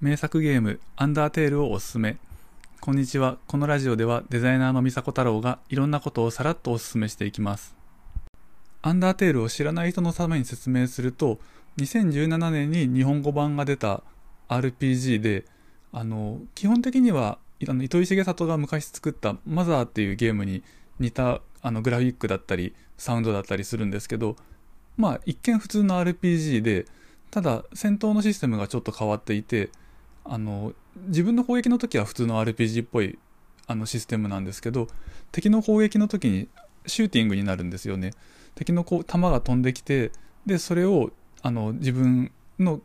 名作ゲームアンダーテールをおすすめ。こんにちは。このラジオではデザイナーの美佐子太郎がいろんなことをさらっとおすすめしていきます。アンダーテールを知らない人のために説明すると2017年に日本語版が出た RPG であの基本的にはあの糸井重里が昔作った「マザー」っていうゲームに似たあのグラフィックだったりサウンドだったりするんですけどまあ一見普通の RPG でただ戦闘のシステムがちょっと変わっていてあの自分の攻撃の時は普通の RPG っぽいあのシステムなんですけど敵の攻撃の時にシューティングになるんですよね。敵のこう弾が飛んできてでそれをあの自分の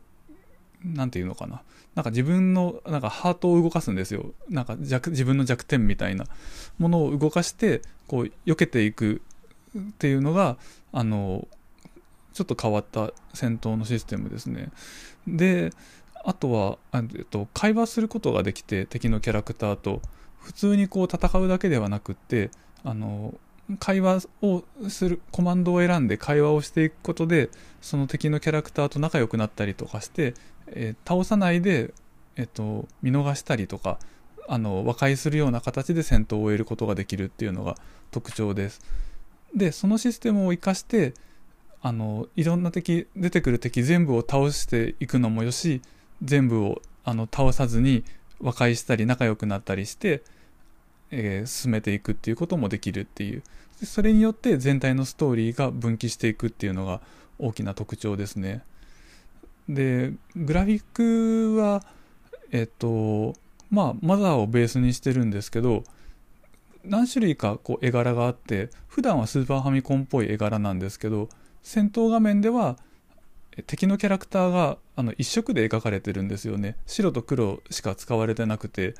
何て言うのかな。なんか自分のなんかハートを動かすんですよ。なんか弱自分の弱点みたいな。ものを動かしてこう避けていくっていうのがあのちょっと変わった戦闘のシステムですね。であとはあ、えっと、会話することができて敵のキャラクターと普通にこう戦うだけではなくってあの会話をするコマンドを選んで会話をしていくことでその敵のキャラクターと仲良くなったりとかして、えー、倒さないで、えっと、見逃したりとかあの和解するような形で戦闘を終えることができるっていうのが特徴です。でそのシステムを生かしてあのいろんな敵出てくる敵全部を倒していくのもよし全部をあの倒さずに和解したり仲良くなったりして、えー、進めていくっていうこともできるっていう。それによって全体のストーリーが分岐していくっていうのが大きな特徴ですね。でグラフィックはえっとまあマザーをベースにしてるんですけど何種類かこう絵柄があって普段はスーパーファミコンっぽい絵柄なんですけど戦闘画面では敵のキャラクターがあの一色で描かれてるんですよね。白と黒しか使われてなくて。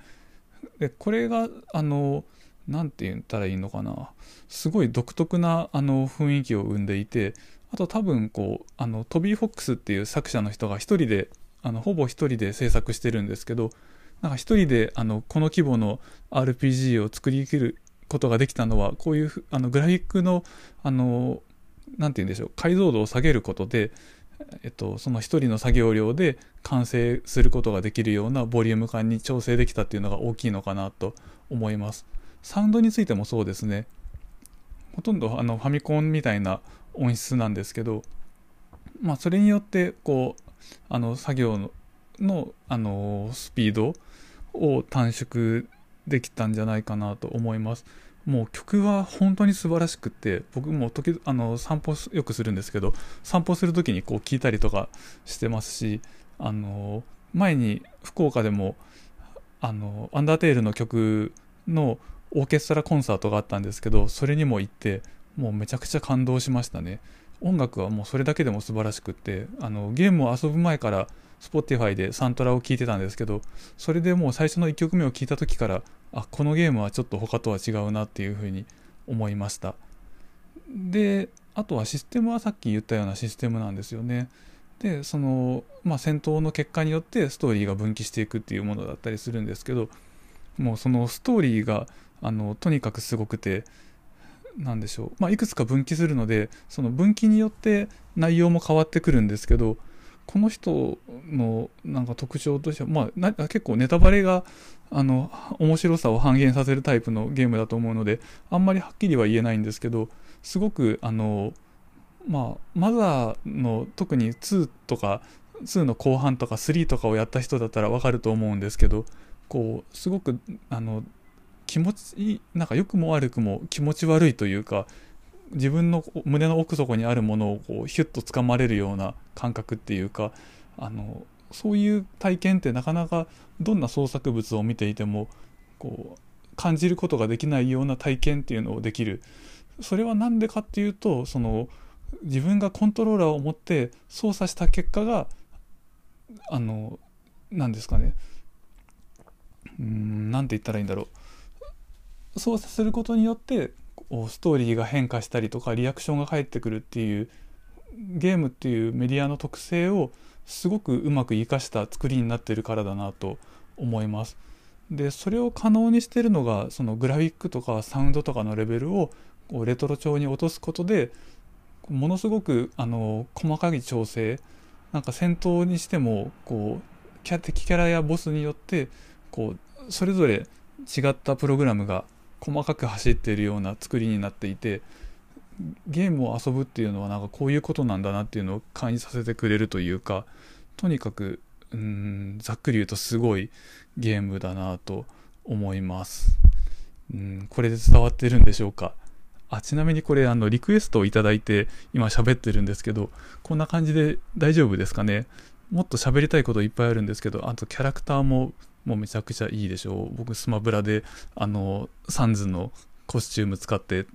でこれがあの何て言ったらいいのかな。すごい独特なあの雰囲気を生んでいて。あと多分こうあのトビー・フォックスっていう作者の人が一人であのほぼ一人で制作してるんですけど一人であのこの規模の RPG を作りきることができたのはこういうあのグラフィックのあの何て言うんでしょう。解像度を下げることで、えっと、その一人の作業量で完成することができるようなボリューム感に調整できたっていうのが大きいのかなと思いますサウンドについてもそうですねほとんどあのファミコンみたいな音質なんですけどまあそれによってこうあの作業ののあのスピードを短縮できたんじゃないかなと思います。もう曲は本当に素晴らしくって僕も時あの散歩よくするんですけど散歩する時にこう聞いたりとかしてますしあの前に福岡でもあのアンダーテールの曲のオーケストラコンサートがあったんですけどそれにも行ってもうめちゃくちゃ感動しましたね。音楽はもうそれだけでも素晴らしくってあのゲームを遊ぶ前から Spotify でサントラを聴いてたんですけどそれでもう最初の1曲目を聴いた時からあこのゲームはちょっと他とは違うなっていうふうに思いました。であとはシステムはさっき言ったようなシステムなんですよね。でその、まあ、戦闘の結果によってストーリーが分岐していくっていうものだったりするんですけどもうそのストーリーがあのとにかくすごくて何でしょう、まあ、いくつか分岐するのでその分岐によって内容も変わってくるんですけどこの人のなんか特徴としては、まあ、結構ネタバレがあの面白さを半減させるタイプのゲームだと思うのであんまりはっきりは言えないんですけどすごくあのまあマザーの特に2とか2の後半とか3とかをやった人だったらわかると思うんですけどこうすごくあの気持ちなんか良くも悪くも気持ち悪いというか自分の胸の奥底にあるものをこうヒュッとつかまれるような感覚っていうかあのそういう体験ってなかなかどんな創作物を見ていてもこう感じることができないような体験っていうのをできる。それは何でかっていうとその自分がコントローラーを持って操作した結果があの何ですかね。うん何て言ったらいいんだろう。操作することによってストーリーが変化したりとかリアクションが返ってくるっていうゲームっていうメディアの特性をすごくうまく生かした作りになってるからだなと思います。でそれを可能にしてるのがそのグラフィックとかサウンドとかのレベルをこうレトロ調に落とすことでものすごくあの細かい調整なんか戦闘にしてもこう敵キャラやボスによってこうそれぞれ違ったプログラムが細かく走っているような作りになっていてゲームを遊ぶっていうのはなんかこういうことなんだなっていうのを感じさせてくれるというかとにかくうんざっくり言うとすごいゲームだなと思います。うんこれで伝わってるんでしょうか？あちなみにこれあのリクエストをいただいて今喋ってるんですけどこんな感じで大丈夫ですかね？もっと喋りたいこといっぱいあるんですけどあとキャラクターももうめちゃくちゃいいでしょう。僕スマブラであのサンズのコスチューム使って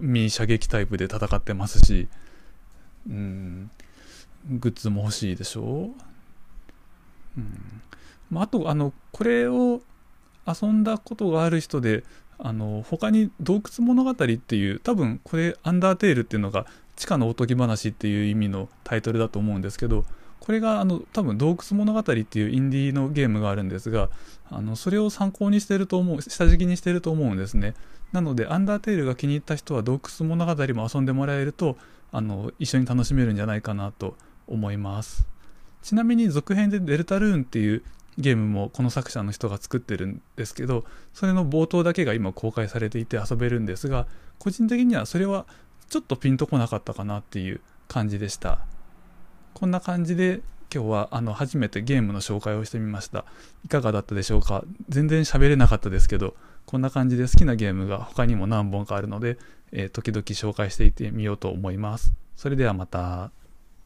ミニ射撃タイプで戦ってますしうんグッズも欲しいでしょう、うん。まあ、あとあのこれを遊んだことがある人であの他に洞窟物語っていう多分これアンダーテールっていうのが地下のおとぎ話っていう意味のタイトルだと思うんですけどこれがあの多分洞窟物語っていうインディーのゲームがあるんですがあのそれを参考にしてると思う下敷きにしてると思うんですね。なのでアンダーテールが気に入った人は洞窟物語も遊んでもらえるとあの一緒に楽しめるんじゃないかなと思います。ちなみに続編でデルタルーンっていうゲームもこの作者の人が作ってるんですけどそれの冒頭だけが今公開されていて遊べるんですが個人的にはそれはちょっとピンとこなかったかなっていう感じでした。こんな感じで今日はあの初めてゲームの紹介をしてみました。いかがだったでしょうか？全然喋れなかったですけどこんな感じで好きなゲームが他にも何本かあるので、えー、時々紹介していってみようと思います。それではまた。